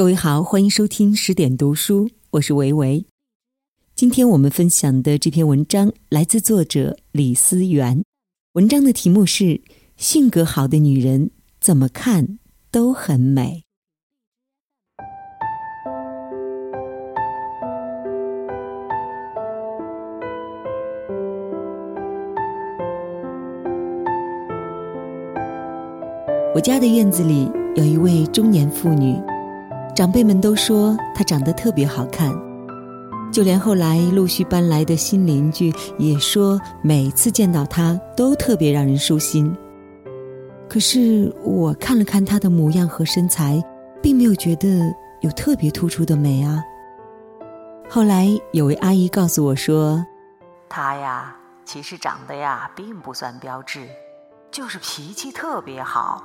各位好，欢迎收听十点读书，我是维维。今天我们分享的这篇文章来自作者李思源，文章的题目是“性格好的女人怎么看都很美”。我家的院子里有一位中年妇女。长辈们都说她长得特别好看，就连后来陆续搬来的新邻居也说，每次见到她都特别让人舒心。可是我看了看她的模样和身材，并没有觉得有特别突出的美啊。后来有位阿姨告诉我说，她呀，其实长得呀并不算标致，就是脾气特别好。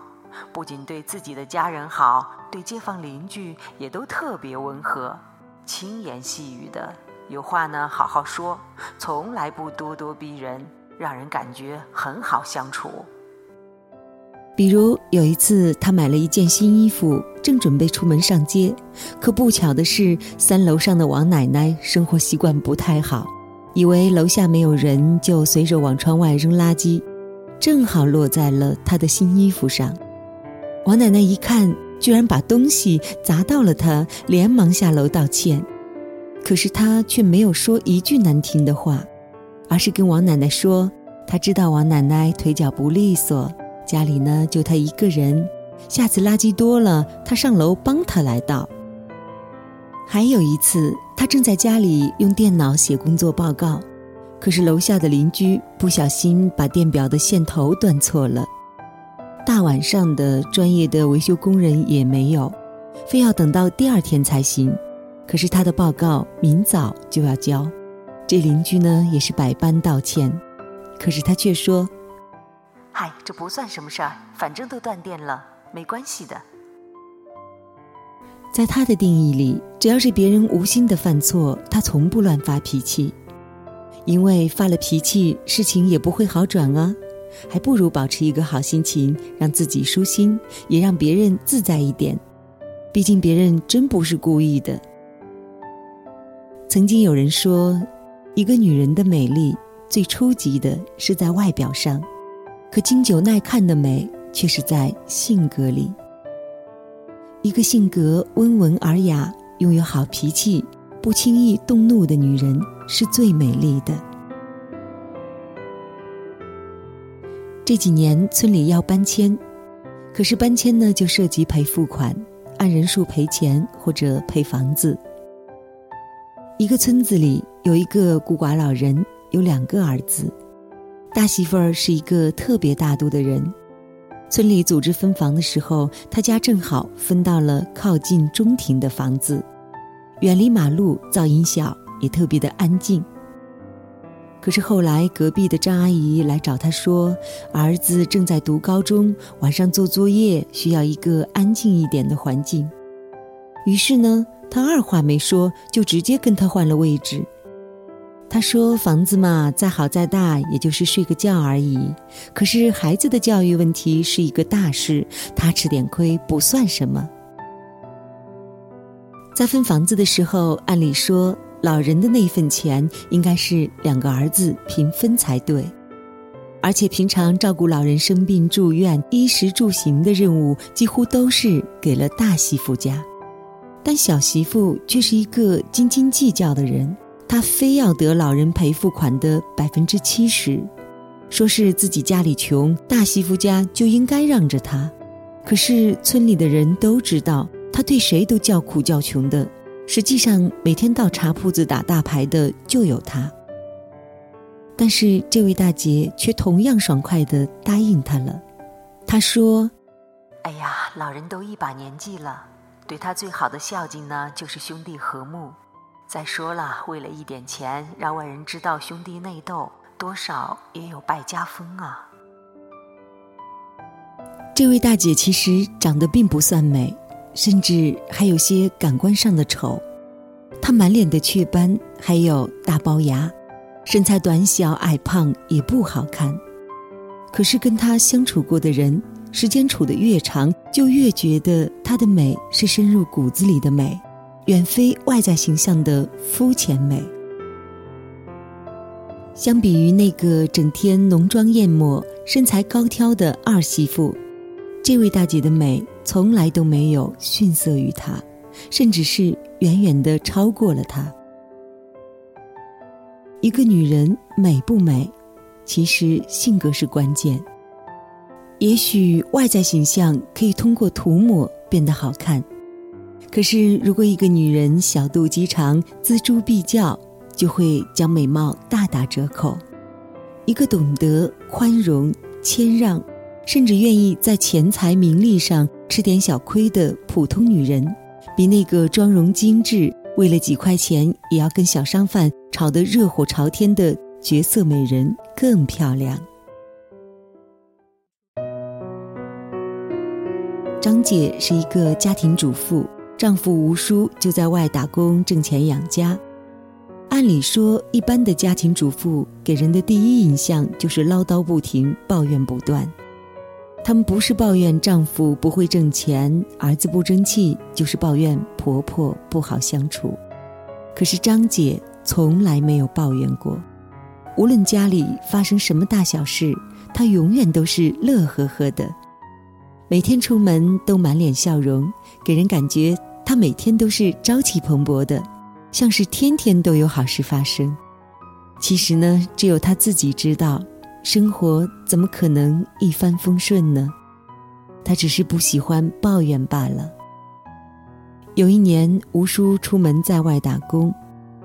不仅对自己的家人好，对街坊邻居也都特别温和，轻言细语的，有话呢好好说，从来不咄咄逼人，让人感觉很好相处。比如有一次，他买了一件新衣服，正准备出门上街，可不巧的是，三楼上的王奶奶生活习惯不太好，以为楼下没有人，就随手往窗外扔垃圾，正好落在了他的新衣服上。王奶奶一看，居然把东西砸到了她，连忙下楼道歉。可是她却没有说一句难听的话，而是跟王奶奶说：“她知道王奶奶腿脚不利索，家里呢就她一个人，下次垃圾多了，她上楼帮她来倒。”还有一次，她正在家里用电脑写工作报告，可是楼下的邻居不小心把电表的线头断错了。大晚上的，专业的维修工人也没有，非要等到第二天才行。可是他的报告明早就要交，这邻居呢也是百般道歉，可是他却说：“嗨，这不算什么事儿，反正都断电了，没关系的。”在他的定义里，只要是别人无心的犯错，他从不乱发脾气，因为发了脾气，事情也不会好转啊。还不如保持一个好心情，让自己舒心，也让别人自在一点。毕竟别人真不是故意的。曾经有人说，一个女人的美丽最初级的是在外表上，可经久耐看的美却是在性格里。一个性格温文尔雅、拥有好脾气、不轻易动怒的女人，是最美丽的。这几年村里要搬迁，可是搬迁呢就涉及赔付款，按人数赔钱或者赔房子。一个村子里有一个孤寡老人，有两个儿子，大媳妇儿是一个特别大度的人。村里组织分房的时候，他家正好分到了靠近中庭的房子，远离马路，噪音小，也特别的安静。可是后来，隔壁的张阿姨来找他说，儿子正在读高中，晚上做作业需要一个安静一点的环境。于是呢，他二话没说，就直接跟他换了位置。他说：“房子嘛，再好再大，也就是睡个觉而已。可是孩子的教育问题是一个大事，他吃点亏不算什么。”在分房子的时候，按理说。老人的那份钱应该是两个儿子平分才对，而且平常照顾老人生病住院、衣食住行的任务几乎都是给了大媳妇家，但小媳妇却是一个斤斤计较的人，她非要得老人赔付款的百分之七十，说是自己家里穷，大媳妇家就应该让着她。可是村里的人都知道，她对谁都叫苦叫穷的。实际上，每天到茶铺子打大牌的就有他。但是这位大姐却同样爽快的答应他了。她说：“哎呀，老人都一把年纪了，对他最好的孝敬呢，就是兄弟和睦。再说了，为了一点钱，让外人知道兄弟内斗，多少也有败家风啊。”这位大姐其实长得并不算美。甚至还有些感官上的丑，她满脸的雀斑，还有大龅牙，身材短小矮胖也不好看。可是跟她相处过的人时间处得越长，就越觉得她的美是深入骨子里的美，远非外在形象的肤浅美。相比于那个整天浓妆艳抹、身材高挑的二媳妇，这位大姐的美从来都没有逊色于她，甚至是远远的超过了她。一个女人美不美，其实性格是关键。也许外在形象可以通过涂抹变得好看，可是如果一个女人小肚鸡肠、锱铢必较，就会将美貌大打折扣。一个懂得宽容、谦让，甚至愿意在钱财名利上吃点小亏的普通女人，比那个妆容精致、为了几块钱也要跟小商贩吵得热火朝天的绝色美人更漂亮。张姐是一个家庭主妇，丈夫吴叔就在外打工挣钱养家。按理说，一般的家庭主妇给人的第一印象就是唠叨不停、抱怨不断。他们不是抱怨丈夫不会挣钱、儿子不争气，就是抱怨婆婆不好相处。可是张姐从来没有抱怨过，无论家里发生什么大小事，她永远都是乐呵呵的。每天出门都满脸笑容，给人感觉她每天都是朝气蓬勃的，像是天天都有好事发生。其实呢，只有她自己知道，生活怎么可能一帆风顺呢？他只是不喜欢抱怨罢了。有一年，吴叔出门在外打工，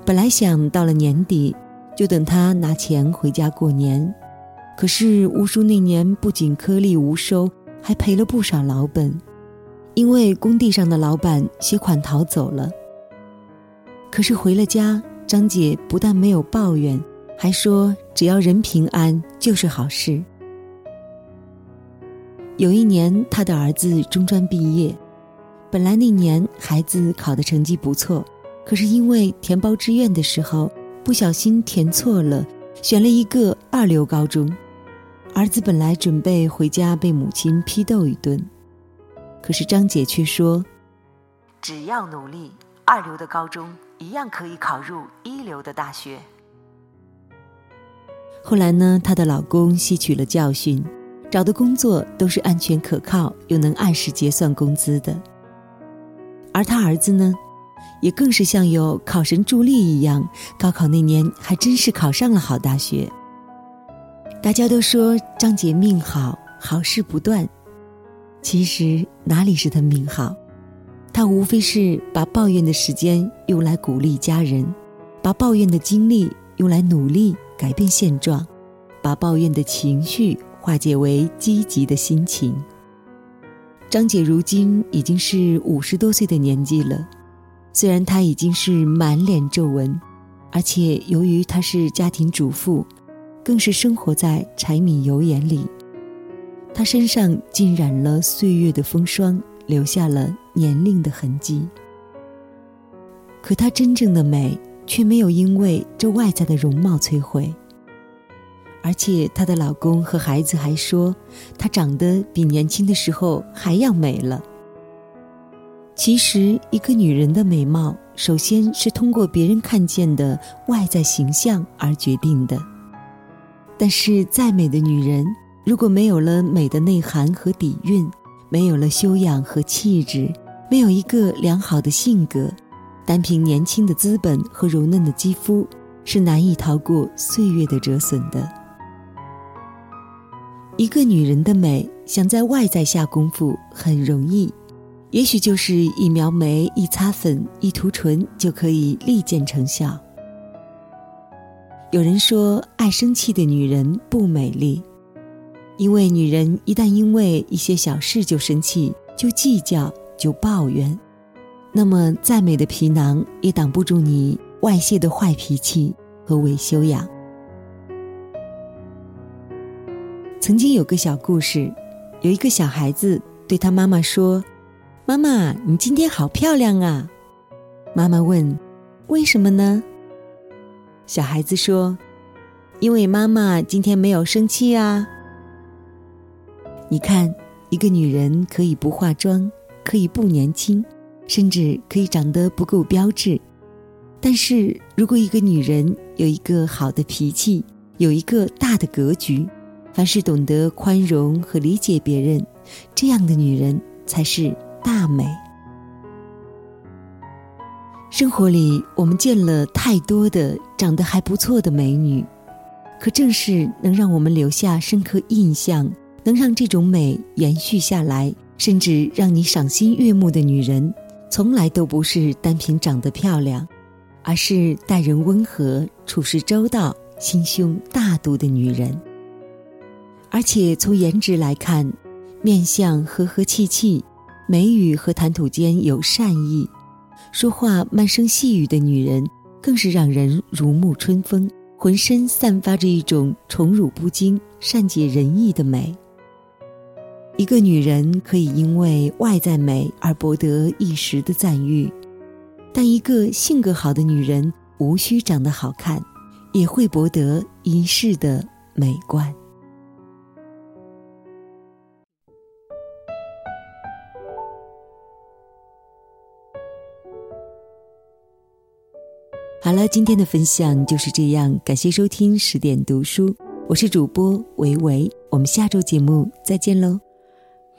本来想到了年底就等他拿钱回家过年，可是吴叔那年不仅颗粒无收。还赔了不少老本，因为工地上的老板携款逃走了。可是回了家，张姐不但没有抱怨，还说只要人平安就是好事。有一年，他的儿子中专毕业，本来那年孩子考的成绩不错，可是因为填报志愿的时候不小心填错了，选了一个二流高中。儿子本来准备回家被母亲批斗一顿，可是张姐却说：“只要努力，二流的高中一样可以考入一流的大学。”后来呢，她的老公吸取了教训，找的工作都是安全可靠又能按时结算工资的。而他儿子呢，也更是像有考神助力一样，高考那年还真是考上了好大学。大家都说张姐命好，好事不断。其实哪里是她命好？她无非是把抱怨的时间用来鼓励家人，把抱怨的精力用来努力改变现状，把抱怨的情绪化解为积极的心情。张姐如今已经是五十多岁的年纪了，虽然她已经是满脸皱纹，而且由于她是家庭主妇。更是生活在柴米油盐里，她身上浸染了岁月的风霜，留下了年龄的痕迹。可她真正的美却没有因为这外在的容貌摧毁，而且她的老公和孩子还说，她长得比年轻的时候还要美了。其实，一个女人的美貌，首先是通过别人看见的外在形象而决定的。但是，再美的女人，如果没有了美的内涵和底蕴，没有了修养和气质，没有一个良好的性格，单凭年轻的资本和柔嫩的肌肤，是难以逃过岁月的折损的。一个女人的美，想在外在下功夫很容易，也许就是一描眉、一擦粉、一涂唇，就可以立见成效。有人说，爱生气的女人不美丽，因为女人一旦因为一些小事就生气、就计较、就抱怨，那么再美的皮囊也挡不住你外泄的坏脾气和伪修养。曾经有个小故事，有一个小孩子对他妈妈说：“妈妈，你今天好漂亮啊！”妈妈问：“为什么呢？”小孩子说：“因为妈妈今天没有生气啊。”你看，一个女人可以不化妆，可以不年轻，甚至可以长得不够标致。但是如果一个女人有一个好的脾气，有一个大的格局，凡事懂得宽容和理解别人，这样的女人才是大美。生活里，我们见了太多的长得还不错的美女，可正是能让我们留下深刻印象、能让这种美延续下来，甚至让你赏心悦目的女人，从来都不是单凭长得漂亮，而是待人温和、处事周到、心胸大度的女人。而且从颜值来看，面相和和气气，眉宇和谈吐间有善意。说话慢声细语的女人，更是让人如沐春风，浑身散发着一种宠辱不惊、善解人意的美。一个女人可以因为外在美而博得一时的赞誉，但一个性格好的女人，无需长得好看，也会博得一世的美观。好了，今天的分享就是这样，感谢收听十点读书，我是主播维维，我们下周节目再见喽。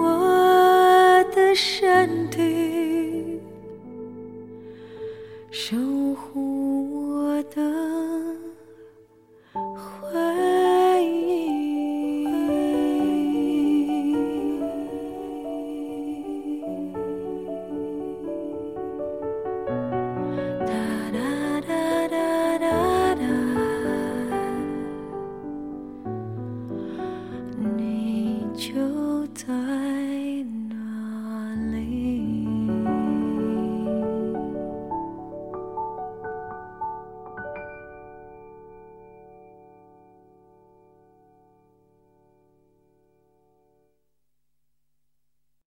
我的身体守护我的